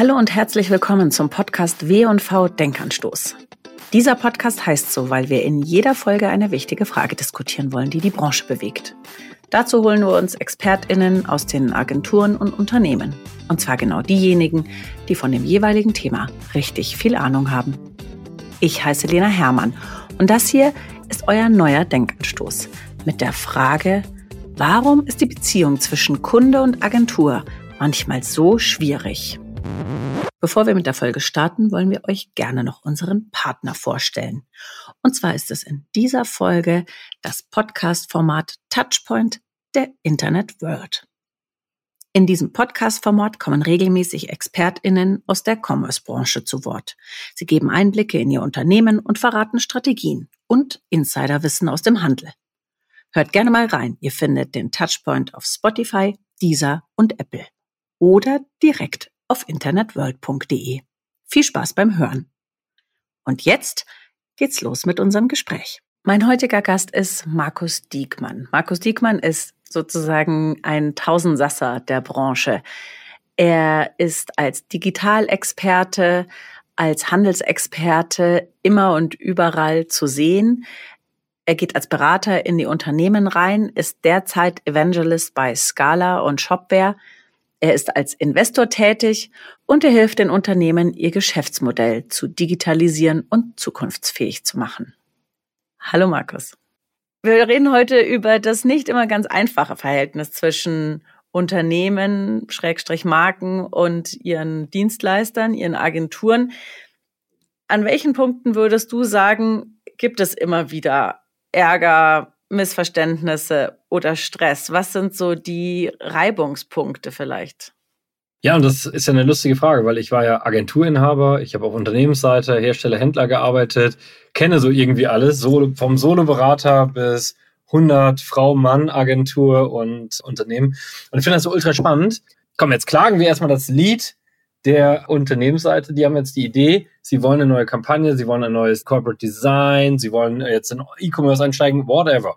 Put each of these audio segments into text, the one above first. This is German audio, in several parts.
Hallo und herzlich willkommen zum Podcast W&V Denkanstoß. Dieser Podcast heißt so, weil wir in jeder Folge eine wichtige Frage diskutieren wollen, die die Branche bewegt. Dazu holen wir uns ExpertInnen aus den Agenturen und Unternehmen. Und zwar genau diejenigen, die von dem jeweiligen Thema richtig viel Ahnung haben. Ich heiße Lena Hermann und das hier ist euer neuer Denkanstoß mit der Frage, warum ist die Beziehung zwischen Kunde und Agentur manchmal so schwierig? Bevor wir mit der Folge starten, wollen wir euch gerne noch unseren Partner vorstellen. Und zwar ist es in dieser Folge das Podcast-Format Touchpoint der Internet World. In diesem Podcast-Format kommen regelmäßig ExpertInnen aus der Commerce-Branche zu Wort. Sie geben Einblicke in ihr Unternehmen und verraten Strategien und Insiderwissen aus dem Handel. Hört gerne mal rein. Ihr findet den Touchpoint auf Spotify, Deezer und Apple. Oder direkt auf internetworld.de. Viel Spaß beim Hören. Und jetzt geht's los mit unserem Gespräch. Mein heutiger Gast ist Markus Diekmann. Markus Diekmann ist sozusagen ein Tausendsasser der Branche. Er ist als Digitalexperte, als Handelsexperte immer und überall zu sehen. Er geht als Berater in die Unternehmen rein, ist derzeit Evangelist bei Scala und Shopware er ist als Investor tätig und er hilft den Unternehmen, ihr Geschäftsmodell zu digitalisieren und zukunftsfähig zu machen. Hallo Markus. Wir reden heute über das nicht immer ganz einfache Verhältnis zwischen Unternehmen, Schrägstrich Marken und ihren Dienstleistern, ihren Agenturen. An welchen Punkten würdest du sagen, gibt es immer wieder Ärger, Missverständnisse oder Stress? Was sind so die Reibungspunkte vielleicht? Ja, und das ist ja eine lustige Frage, weil ich war ja Agenturinhaber, ich habe auf Unternehmensseite, Hersteller, Händler gearbeitet, kenne so irgendwie alles, so vom Soloberater bis 100 Frau-Mann-Agentur und Unternehmen. Und ich finde das so ultra spannend. Komm, jetzt klagen wir erstmal das Lied der Unternehmensseite. Die haben jetzt die Idee, sie wollen eine neue Kampagne, sie wollen ein neues Corporate Design, sie wollen jetzt in E-Commerce einsteigen, whatever.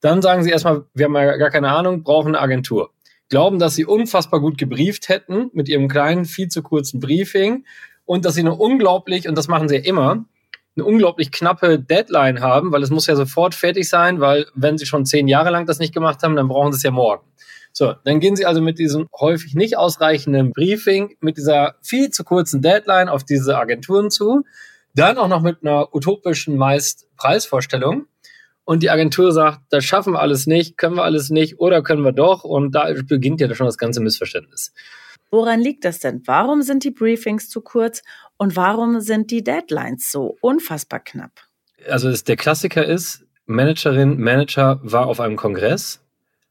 Dann sagen sie erstmal, wir haben ja gar keine Ahnung, brauchen eine Agentur. Glauben, dass sie unfassbar gut gebrieft hätten mit ihrem kleinen, viel zu kurzen Briefing und dass sie eine unglaublich, und das machen sie ja immer, eine unglaublich knappe Deadline haben, weil es muss ja sofort fertig sein, weil wenn sie schon zehn Jahre lang das nicht gemacht haben, dann brauchen sie es ja morgen. So, dann gehen Sie also mit diesem häufig nicht ausreichenden Briefing, mit dieser viel zu kurzen Deadline auf diese Agenturen zu, dann auch noch mit einer utopischen meist Preisvorstellung. Und die Agentur sagt, das schaffen wir alles nicht, können wir alles nicht oder können wir doch. Und da beginnt ja schon das ganze Missverständnis. Woran liegt das denn? Warum sind die Briefings zu kurz und warum sind die Deadlines so unfassbar knapp? Also der Klassiker ist, Managerin, Manager war auf einem Kongress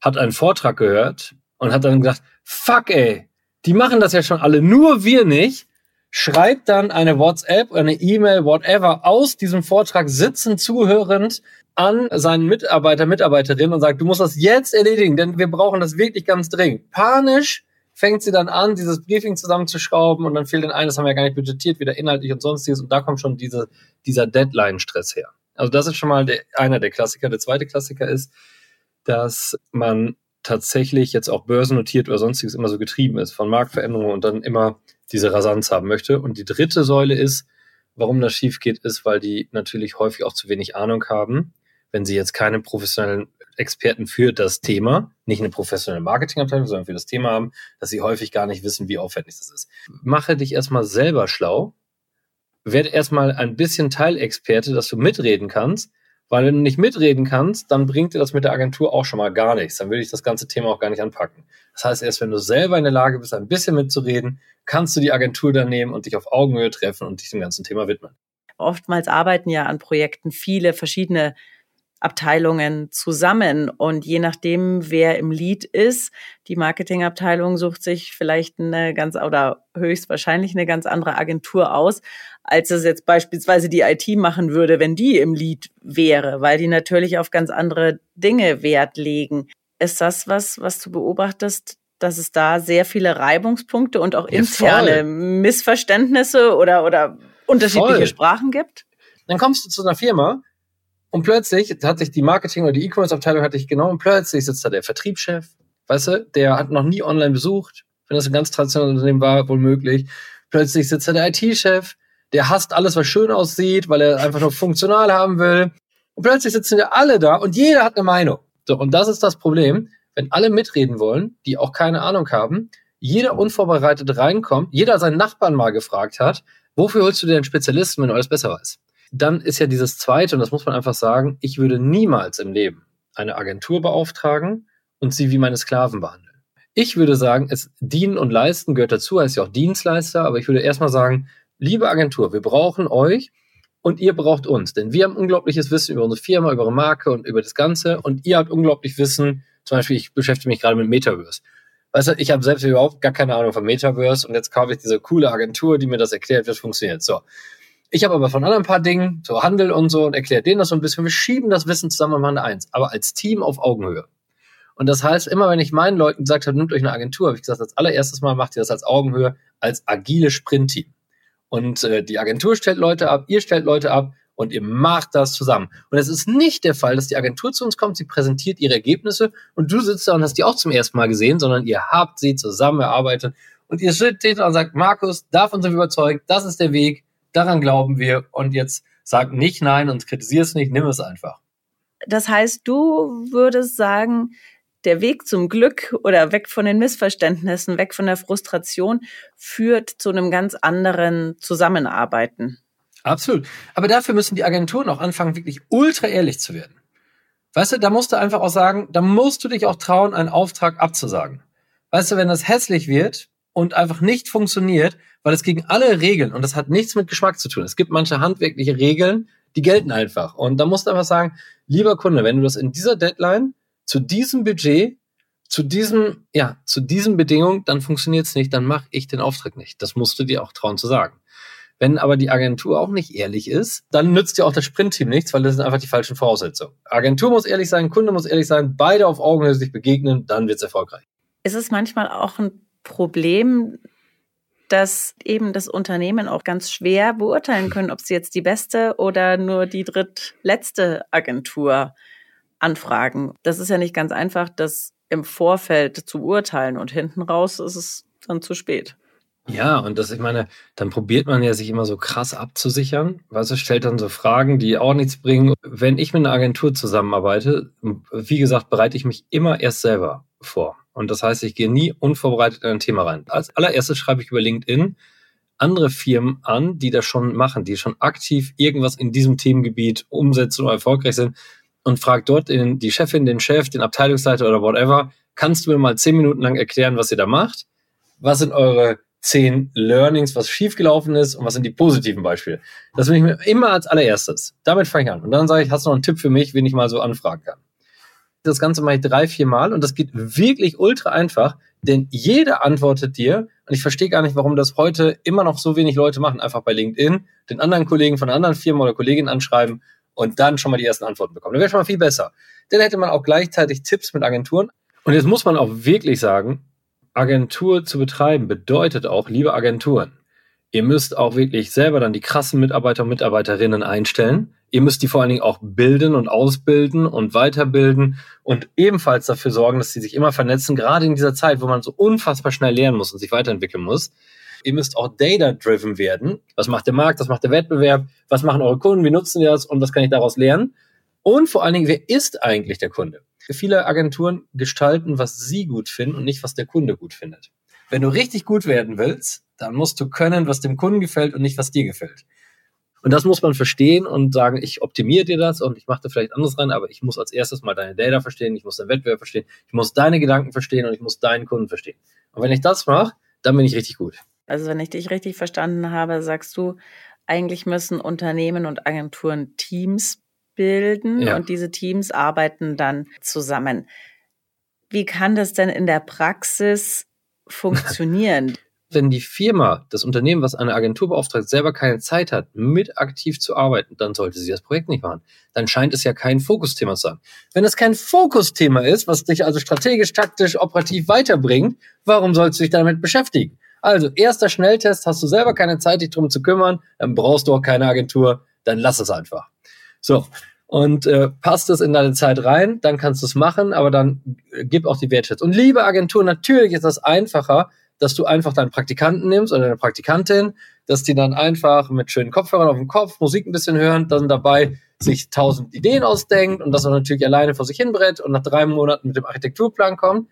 hat einen Vortrag gehört und hat dann gedacht, fuck ey, die machen das ja schon alle, nur wir nicht. Schreibt dann eine WhatsApp, eine E-Mail, whatever, aus diesem Vortrag sitzen, zuhörend an seinen Mitarbeiter, Mitarbeiterin und sagt, du musst das jetzt erledigen, denn wir brauchen das wirklich ganz dringend. Panisch fängt sie dann an, dieses Briefing zusammenzuschrauben und dann fehlt den ein, das haben wir ja gar nicht budgetiert, wieder inhaltlich und sonstiges und da kommt schon diese, dieser Deadline-Stress her. Also das ist schon mal der, einer der Klassiker. Der zweite Klassiker ist, dass man tatsächlich jetzt auch börsennotiert oder sonstiges immer so getrieben ist von Marktveränderungen und dann immer diese Rasanz haben möchte. Und die dritte Säule ist, warum das schief geht, ist, weil die natürlich häufig auch zu wenig Ahnung haben, wenn sie jetzt keine professionellen Experten für das Thema, nicht eine professionelle Marketingabteilung, sondern für das Thema haben, dass sie häufig gar nicht wissen, wie aufwendig das ist. Mache dich erstmal selber schlau, werde erstmal ein bisschen Teilexperte, dass du mitreden kannst, weil wenn du nicht mitreden kannst, dann bringt dir das mit der Agentur auch schon mal gar nichts. Dann würde ich das ganze Thema auch gar nicht anpacken. Das heißt, erst wenn du selber in der Lage bist, ein bisschen mitzureden, kannst du die Agentur dann nehmen und dich auf Augenhöhe treffen und dich dem ganzen Thema widmen. Oftmals arbeiten ja an Projekten viele verschiedene Abteilungen zusammen. Und je nachdem, wer im Lead ist, die Marketingabteilung sucht sich vielleicht eine ganz oder höchstwahrscheinlich eine ganz andere Agentur aus, als es jetzt beispielsweise die IT machen würde, wenn die im Lead wäre, weil die natürlich auf ganz andere Dinge Wert legen. Ist das was, was du beobachtest, dass es da sehr viele Reibungspunkte und auch interne ja, Missverständnisse oder, oder unterschiedliche voll. Sprachen gibt? Dann kommst du zu einer Firma, und plötzlich hat sich die Marketing- oder die E-Commerce-Abteilung hatte ich genau und plötzlich sitzt da der Vertriebschef, weißt du, der hat noch nie online besucht, wenn das ein ganz traditionelles Unternehmen war, wohl möglich. Plötzlich sitzt da der IT-Chef, der hasst alles, was schön aussieht, weil er einfach nur funktional haben will. Und plötzlich sitzen wir alle da und jeder hat eine Meinung. So, und das ist das Problem, wenn alle mitreden wollen, die auch keine Ahnung haben, jeder unvorbereitet reinkommt, jeder seinen Nachbarn mal gefragt hat, wofür holst du dir einen Spezialisten, wenn du alles besser weißt? Dann ist ja dieses zweite, und das muss man einfach sagen, ich würde niemals im Leben eine Agentur beauftragen und sie wie meine Sklaven behandeln. Ich würde sagen, es dienen und leisten gehört dazu, heißt ja auch Dienstleister, aber ich würde erstmal sagen, liebe Agentur, wir brauchen euch und ihr braucht uns, denn wir haben unglaubliches Wissen über unsere Firma, über eure Marke und über das Ganze und ihr habt unglaublich Wissen, zum Beispiel ich beschäftige mich gerade mit Metaverse. Weißt du, ich habe selbst überhaupt gar keine Ahnung von Metaverse und jetzt kaufe ich diese coole Agentur, die mir das erklärt, wie es funktioniert. So. Ich habe aber von anderen paar Dingen, so Handel und so, und erkläre denen das so ein bisschen. Wir schieben das Wissen zusammen und machen eins, aber als Team auf Augenhöhe. Und das heißt, immer wenn ich meinen Leuten gesagt habe, nimmt euch eine Agentur, habe ich gesagt, als allererstes Mal macht ihr das als Augenhöhe, als agile Sprintteam. Und äh, die Agentur stellt Leute ab, ihr stellt Leute ab und ihr macht das zusammen. Und es ist nicht der Fall, dass die Agentur zu uns kommt, sie präsentiert ihre Ergebnisse und du sitzt da und hast die auch zum ersten Mal gesehen, sondern ihr habt sie zusammen erarbeitet und ihr steht da und sagt, Markus, davon sind wir überzeugt, das ist der Weg, daran glauben wir und jetzt sag nicht nein und kritisier es nicht, nimm es einfach. Das heißt, du würdest sagen, der Weg zum Glück oder weg von den Missverständnissen, weg von der Frustration führt zu einem ganz anderen Zusammenarbeiten. Absolut. Aber dafür müssen die Agenturen auch anfangen, wirklich ultra ehrlich zu werden. Weißt du, da musst du einfach auch sagen, da musst du dich auch trauen, einen Auftrag abzusagen. Weißt du, wenn das hässlich wird und einfach nicht funktioniert, weil es gegen alle Regeln, und das hat nichts mit Geschmack zu tun. Es gibt manche handwerkliche Regeln, die gelten einfach. Und da musst du einfach sagen, lieber Kunde, wenn du das in dieser Deadline zu diesem Budget, zu diesem, ja, zu diesen Bedingungen, dann funktioniert es nicht, dann mache ich den Auftrag nicht. Das musst du dir auch trauen zu sagen. Wenn aber die Agentur auch nicht ehrlich ist, dann nützt dir auch das Sprintteam nichts, weil das sind einfach die falschen Voraussetzungen. Agentur muss ehrlich sein, Kunde muss ehrlich sein, beide auf Augenhöhe sich begegnen, dann wird es erfolgreich. Ist es manchmal auch ein Problem, dass eben das Unternehmen auch ganz schwer beurteilen können, ob sie jetzt die beste oder nur die drittletzte Agentur anfragen. Das ist ja nicht ganz einfach, das im Vorfeld zu urteilen und hinten raus ist es dann zu spät. Ja, und das, ich meine, dann probiert man ja sich immer so krass abzusichern. Weißt du, stellt dann so Fragen, die auch nichts bringen. Wenn ich mit einer Agentur zusammenarbeite, wie gesagt, bereite ich mich immer erst selber vor. Und das heißt, ich gehe nie unvorbereitet in ein Thema rein. Als allererstes schreibe ich über LinkedIn andere Firmen an, die das schon machen, die schon aktiv irgendwas in diesem Themengebiet umsetzen oder erfolgreich sind und fragt dort den, die Chefin, den Chef, den Abteilungsleiter oder whatever, kannst du mir mal zehn Minuten lang erklären, was ihr da macht? Was sind eure zehn Learnings, was schiefgelaufen ist und was sind die positiven Beispiele? Das will ich mir immer als allererstes. Damit fange ich an. Und dann sage ich, hast du noch einen Tipp für mich, wen ich mal so anfragen kann? Das Ganze mache ich drei, vier Mal und das geht wirklich ultra einfach, denn jeder antwortet dir und ich verstehe gar nicht, warum das heute immer noch so wenig Leute machen. Einfach bei LinkedIn den anderen Kollegen von anderen Firma oder Kolleginnen anschreiben und dann schon mal die ersten Antworten bekommen. Das wäre schon mal viel besser. Dann hätte man auch gleichzeitig Tipps mit Agenturen. Und jetzt muss man auch wirklich sagen, Agentur zu betreiben bedeutet auch, liebe Agenturen, ihr müsst auch wirklich selber dann die krassen Mitarbeiter und Mitarbeiterinnen einstellen. Ihr müsst die vor allen Dingen auch bilden und ausbilden und weiterbilden und ebenfalls dafür sorgen, dass sie sich immer vernetzen, gerade in dieser Zeit, wo man so unfassbar schnell lernen muss und sich weiterentwickeln muss. Ihr müsst auch data-driven werden. Was macht der Markt? Was macht der Wettbewerb? Was machen eure Kunden? Wie nutzen die das? Und was kann ich daraus lernen? Und vor allen Dingen, wer ist eigentlich der Kunde? Viele Agenturen gestalten, was sie gut finden und nicht, was der Kunde gut findet. Wenn du richtig gut werden willst, dann musst du können, was dem Kunden gefällt und nicht, was dir gefällt. Und das muss man verstehen und sagen, ich optimiere dir das und ich mache da vielleicht anderes rein, aber ich muss als erstes mal deine Data verstehen, ich muss deinen Wettbewerb verstehen, ich muss deine Gedanken verstehen und ich muss deinen Kunden verstehen. Und wenn ich das mache, dann bin ich richtig gut. Also wenn ich dich richtig verstanden habe, sagst du, eigentlich müssen Unternehmen und Agenturen Teams bilden ja. und diese Teams arbeiten dann zusammen. Wie kann das denn in der Praxis funktionieren? Wenn die Firma, das Unternehmen, was eine Agentur beauftragt, selber keine Zeit hat, mit aktiv zu arbeiten, dann sollte sie das Projekt nicht machen. Dann scheint es ja kein Fokusthema zu sein. Wenn es kein Fokusthema ist, was dich also strategisch, taktisch, operativ weiterbringt, warum sollst du dich damit beschäftigen? Also, erster Schnelltest, hast du selber keine Zeit, dich drum zu kümmern, dann brauchst du auch keine Agentur, dann lass es einfach. So. Und äh, passt es in deine Zeit rein, dann kannst du es machen, aber dann äh, gib auch die Wertschätzung. Und liebe Agentur, natürlich ist das einfacher, dass du einfach deinen Praktikanten nimmst oder deine Praktikantin, dass die dann einfach mit schönen Kopfhörern auf dem Kopf Musik ein bisschen hören, dann dabei sich tausend Ideen ausdenkt und das auch natürlich alleine vor sich hinbrett und nach drei Monaten mit dem Architekturplan kommt.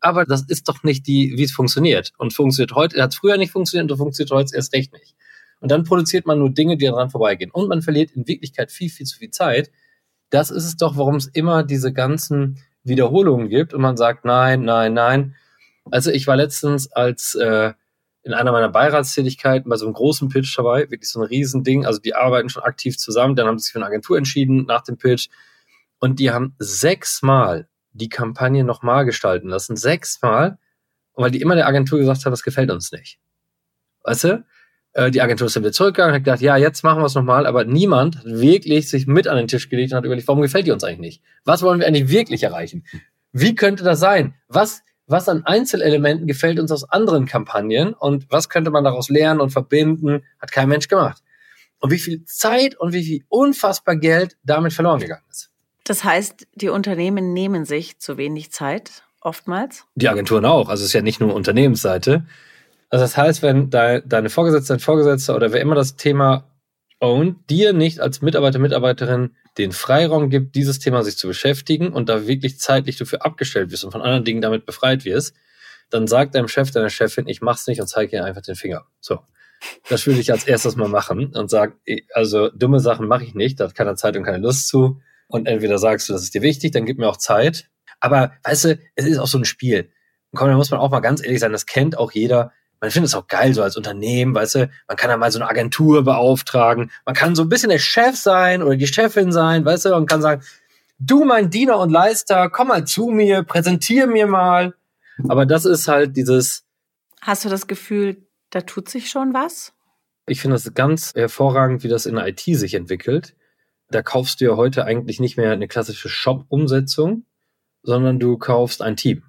Aber das ist doch nicht die, wie es funktioniert. Und funktioniert heute, hat früher nicht funktioniert und funktioniert heute erst recht nicht. Und dann produziert man nur Dinge, die daran vorbeigehen. Und man verliert in Wirklichkeit viel, viel zu viel Zeit. Das ist es doch, warum es immer diese ganzen Wiederholungen gibt und man sagt, nein, nein, nein. Also ich war letztens als äh, in einer meiner Beiratstätigkeiten bei so einem großen Pitch dabei, wirklich so ein Riesending. Also die arbeiten schon aktiv zusammen, dann haben sie sich für eine Agentur entschieden nach dem Pitch und die haben sechsmal die Kampagne nochmal gestalten lassen. Sechsmal, weil die immer der Agentur gesagt haben, das gefällt uns nicht. Weißt du? Äh, die Agentur ist dann wieder zurückgegangen, hat gedacht, ja, jetzt machen wir es nochmal, aber niemand hat wirklich sich mit an den Tisch gelegt und hat überlegt, warum gefällt die uns eigentlich nicht? Was wollen wir eigentlich wirklich erreichen? Wie könnte das sein? Was, was an Einzelelementen gefällt uns aus anderen Kampagnen und was könnte man daraus lernen und verbinden? Hat kein Mensch gemacht. Und wie viel Zeit und wie viel unfassbar Geld damit verloren gegangen ist. Das heißt, die Unternehmen nehmen sich zu wenig Zeit, oftmals? Die Agenturen auch. Also es ist ja nicht nur Unternehmensseite. Also das heißt, wenn de, deine Vorgesetzte, dein Vorgesetzter oder wer immer das Thema ownt, dir nicht als Mitarbeiter, Mitarbeiterin den Freiraum gibt, dieses Thema sich zu beschäftigen und da wirklich zeitlich dafür abgestellt wirst und von anderen Dingen damit befreit wirst, dann sagt deinem Chef, deiner Chefin, ich mach's nicht und zeige ihr einfach den Finger. So. Das würde ich als erstes mal machen und sag, also dumme Sachen mache ich nicht, da hat keiner Zeit und keine Lust zu. Und entweder sagst du, das ist dir wichtig, dann gib mir auch Zeit. Aber weißt du, es ist auch so ein Spiel. Komm, da muss man auch mal ganz ehrlich sein, das kennt auch jeder man findet es auch geil, so als Unternehmen, weißt du, man kann da mal so eine Agentur beauftragen, man kann so ein bisschen der Chef sein oder die Chefin sein, weißt du, und kann sagen, du mein Diener und Leister, komm mal zu mir, präsentier mir mal. Aber das ist halt dieses. Hast du das Gefühl, da tut sich schon was? Ich finde das ganz hervorragend, wie das in der IT sich entwickelt. Da kaufst du ja heute eigentlich nicht mehr eine klassische Shop-Umsetzung, sondern du kaufst ein Team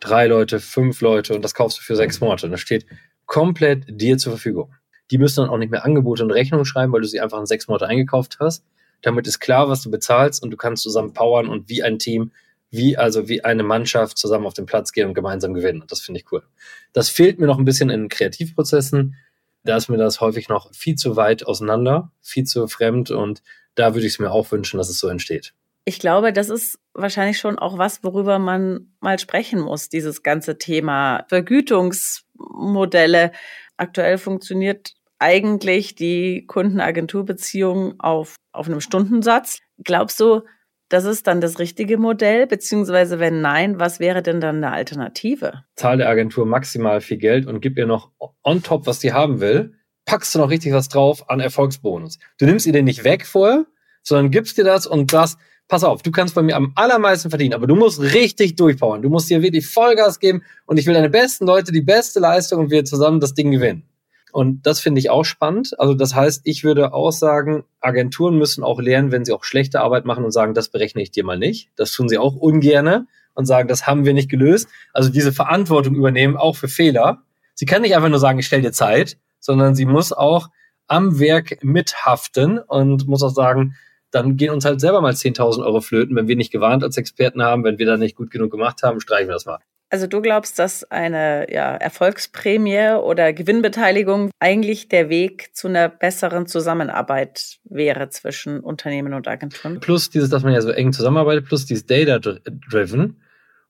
drei Leute, fünf Leute und das kaufst du für sechs Monate. Und das steht komplett dir zur Verfügung. Die müssen dann auch nicht mehr Angebote und Rechnungen schreiben, weil du sie einfach in sechs Monate eingekauft hast. Damit ist klar, was du bezahlst und du kannst zusammen powern und wie ein Team, wie also wie eine Mannschaft zusammen auf den Platz gehen und gemeinsam gewinnen. Und das finde ich cool. Das fehlt mir noch ein bisschen in Kreativprozessen. Da ist mir das häufig noch viel zu weit auseinander, viel zu fremd und da würde ich es mir auch wünschen, dass es so entsteht ich glaube, das ist wahrscheinlich schon auch was, worüber man mal sprechen muss, dieses ganze Thema Vergütungsmodelle. Aktuell funktioniert eigentlich die Kundenagenturbeziehung auf, auf einem Stundensatz. Glaubst du, das ist dann das richtige Modell? Beziehungsweise wenn nein, was wäre denn dann eine Alternative? Zahl der Agentur maximal viel Geld und gib ihr noch on top, was die haben will. Packst du noch richtig was drauf an Erfolgsbonus. Du nimmst ihr den nicht weg vorher, sondern gibst dir das und das, pass auf, du kannst bei mir am allermeisten verdienen, aber du musst richtig durchpowern. Du musst hier wirklich Vollgas geben und ich will deine besten Leute, die beste Leistung und wir zusammen das Ding gewinnen. Und das finde ich auch spannend. Also das heißt, ich würde auch sagen, Agenturen müssen auch lernen, wenn sie auch schlechte Arbeit machen und sagen, das berechne ich dir mal nicht. Das tun sie auch ungerne und sagen, das haben wir nicht gelöst. Also diese Verantwortung übernehmen, auch für Fehler. Sie kann nicht einfach nur sagen, ich stelle dir Zeit, sondern sie muss auch am Werk mithaften und muss auch sagen, dann gehen uns halt selber mal 10.000 Euro flöten, wenn wir nicht gewarnt als Experten haben, wenn wir da nicht gut genug gemacht haben, streichen wir das mal. Also du glaubst, dass eine ja, Erfolgsprämie oder Gewinnbeteiligung eigentlich der Weg zu einer besseren Zusammenarbeit wäre zwischen Unternehmen und Agenturen? Plus dieses, dass man ja so eng zusammenarbeitet, plus dieses Data-Driven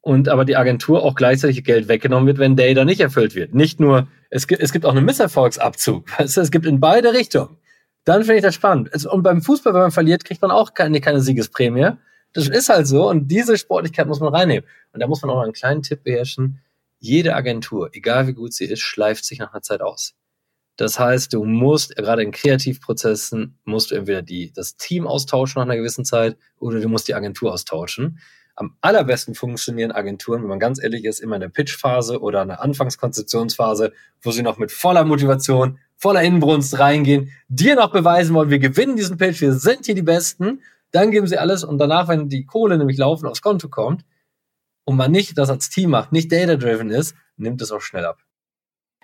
und aber die Agentur auch gleichzeitig Geld weggenommen wird, wenn Data nicht erfüllt wird. Nicht nur, es gibt, es gibt auch einen Misserfolgsabzug. Es gibt in beide Richtungen dann finde ich das spannend. Und beim Fußball, wenn man verliert, kriegt man auch keine, keine Siegesprämie. Das ist halt so und diese Sportlichkeit muss man reinnehmen. Und da muss man auch einen kleinen Tipp beherrschen. Jede Agentur, egal wie gut sie ist, schleift sich nach einer Zeit aus. Das heißt, du musst, gerade in Kreativprozessen, musst du entweder die, das Team austauschen nach einer gewissen Zeit oder du musst die Agentur austauschen. Am allerbesten funktionieren Agenturen, wenn man ganz ehrlich ist, immer in der Pitchphase oder in der Anfangskonzeptionsphase, wo sie noch mit voller Motivation, voller Inbrunst reingehen, dir noch beweisen wollen, wir gewinnen diesen Pitch, wir sind hier die Besten, dann geben sie alles und danach, wenn die Kohle nämlich laufen aufs Konto kommt und man nicht das als Team macht, nicht data-driven ist, nimmt es auch schnell ab.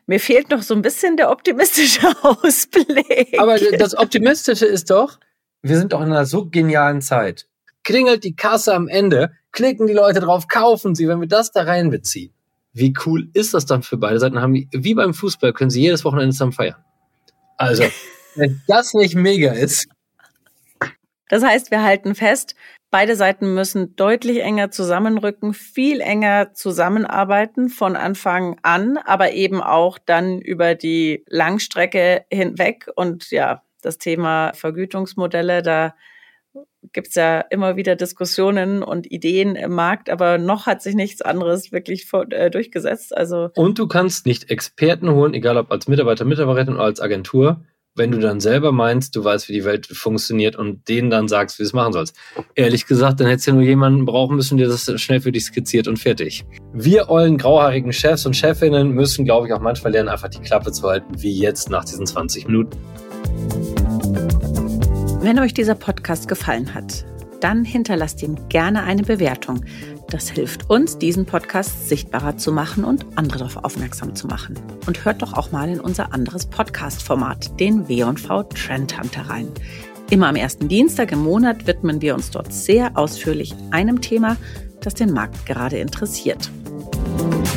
Mir fehlt noch so ein bisschen der optimistische Ausblick. Aber das Optimistische ist doch, wir sind doch in einer so genialen Zeit. Klingelt die Kasse am Ende, klicken die Leute drauf, kaufen sie, wenn wir das da reinbeziehen wie cool ist das dann für beide Seiten? Haben, wie beim Fußball können sie jedes Wochenende zusammen feiern. Also, wenn das nicht mega ist. Das heißt, wir halten fest, beide Seiten müssen deutlich enger zusammenrücken, viel enger zusammenarbeiten von Anfang an, aber eben auch dann über die Langstrecke hinweg. Und ja, das Thema Vergütungsmodelle, da gibt es ja immer wieder Diskussionen und Ideen im Markt, aber noch hat sich nichts anderes wirklich vor, äh, durchgesetzt. Also und du kannst nicht Experten holen, egal ob als Mitarbeiter, Mitarbeiterin oder als Agentur, wenn du dann selber meinst, du weißt, wie die Welt funktioniert und denen dann sagst, wie du es machen sollst. Ehrlich gesagt, dann hättest du ja nur jemanden brauchen müssen, der das schnell für dich skizziert und fertig. Wir ollen grauhaarigen Chefs und Chefinnen müssen, glaube ich, auch manchmal lernen, einfach die Klappe zu halten, wie jetzt nach diesen 20 Minuten. Wenn euch dieser Podcast gefallen hat, dann hinterlasst ihm gerne eine Bewertung. Das hilft uns, diesen Podcast sichtbarer zu machen und andere darauf aufmerksam zu machen. Und hört doch auch mal in unser anderes Podcast-Format, den W&V Trend Hunter rein. Immer am ersten Dienstag im Monat widmen wir uns dort sehr ausführlich einem Thema, das den Markt gerade interessiert. Musik